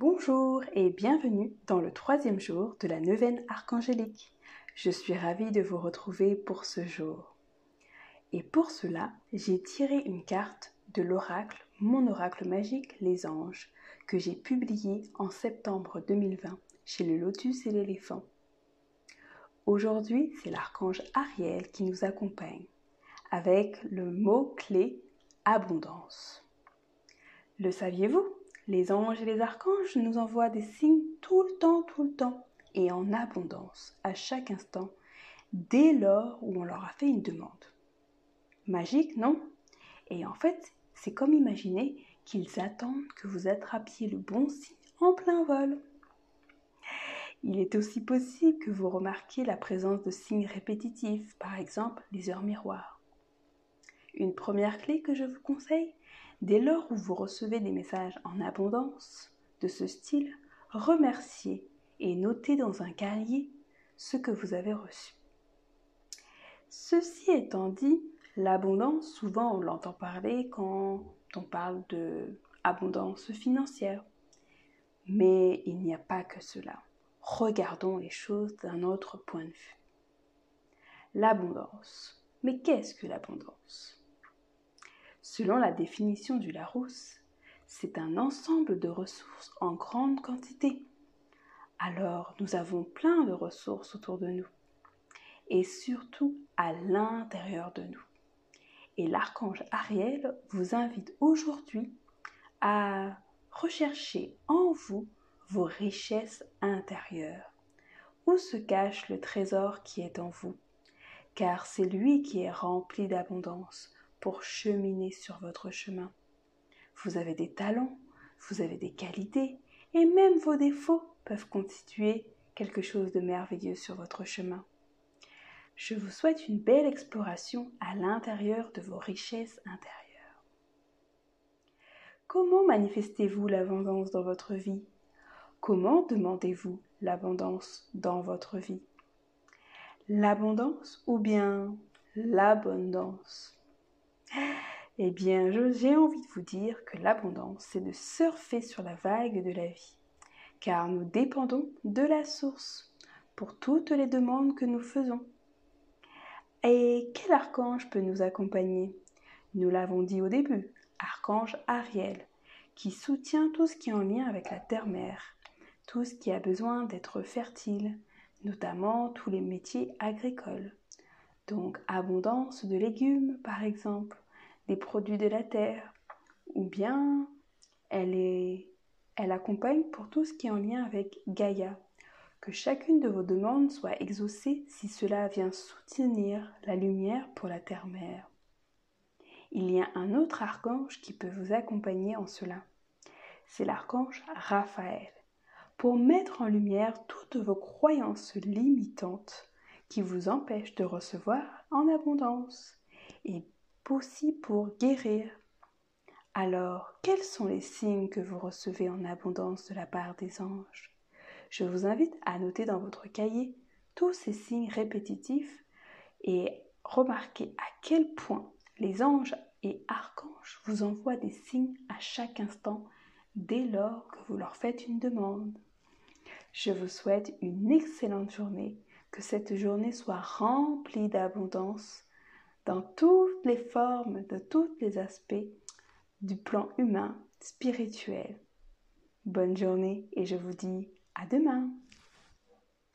Bonjour et bienvenue dans le troisième jour de la neuvaine archangélique. Je suis ravie de vous retrouver pour ce jour. Et pour cela, j'ai tiré une carte de l'oracle, mon oracle magique, les anges, que j'ai publié en septembre 2020 chez le lotus et l'éléphant. Aujourd'hui, c'est l'archange Ariel qui nous accompagne avec le mot-clé abondance. Le saviez-vous? Les anges et les archanges nous envoient des signes tout le temps, tout le temps, et en abondance, à chaque instant, dès lors où on leur a fait une demande. Magique, non? Et en fait, c'est comme imaginer qu'ils attendent que vous attrapiez le bon signe en plein vol. Il est aussi possible que vous remarquiez la présence de signes répétitifs, par exemple les heures miroirs. Une première clé que je vous conseille, Dès lors où vous recevez des messages en abondance de ce style, remerciez et notez dans un cahier ce que vous avez reçu. Ceci étant dit, l'abondance, souvent on l'entend parler quand on parle de abondance financière. Mais il n'y a pas que cela. Regardons les choses d'un autre point de vue. L'abondance. Mais qu'est-ce que l'abondance? Selon la définition du Larousse, c'est un ensemble de ressources en grande quantité. Alors nous avons plein de ressources autour de nous et surtout à l'intérieur de nous. Et l'archange Ariel vous invite aujourd'hui à rechercher en vous vos richesses intérieures. Où se cache le trésor qui est en vous? Car c'est lui qui est rempli d'abondance, pour cheminer sur votre chemin. Vous avez des talents, vous avez des qualités, et même vos défauts peuvent constituer quelque chose de merveilleux sur votre chemin. Je vous souhaite une belle exploration à l'intérieur de vos richesses intérieures. Comment manifestez-vous l'abondance dans votre vie? Comment demandez-vous l'abondance dans votre vie? L'abondance ou bien l'abondance? Eh bien, j'ai envie de vous dire que l'abondance, c'est de surfer sur la vague de la vie, car nous dépendons de la source pour toutes les demandes que nous faisons. Et quel archange peut nous accompagner? Nous l'avons dit au début, archange Ariel, qui soutient tout ce qui est en lien avec la terre-mère, tout ce qui a besoin d'être fertile, notamment tous les métiers agricoles. Donc abondance de légumes par exemple, des produits de la terre, ou bien elle, est, elle accompagne pour tout ce qui est en lien avec Gaïa. Que chacune de vos demandes soit exaucée si cela vient soutenir la lumière pour la terre-mère. Il y a un autre archange qui peut vous accompagner en cela. C'est l'archange Raphaël, pour mettre en lumière toutes vos croyances limitantes qui vous empêchent de recevoir en abondance et aussi pour guérir. Alors, quels sont les signes que vous recevez en abondance de la part des anges? Je vous invite à noter dans votre cahier tous ces signes répétitifs et remarquez à quel point les anges et archanges vous envoient des signes à chaque instant dès lors que vous leur faites une demande. Je vous souhaite une excellente journée, que cette journée soit remplie d'abondance dans toutes les formes, de tous les aspects du plan humain, spirituel. Bonne journée et je vous dis à demain.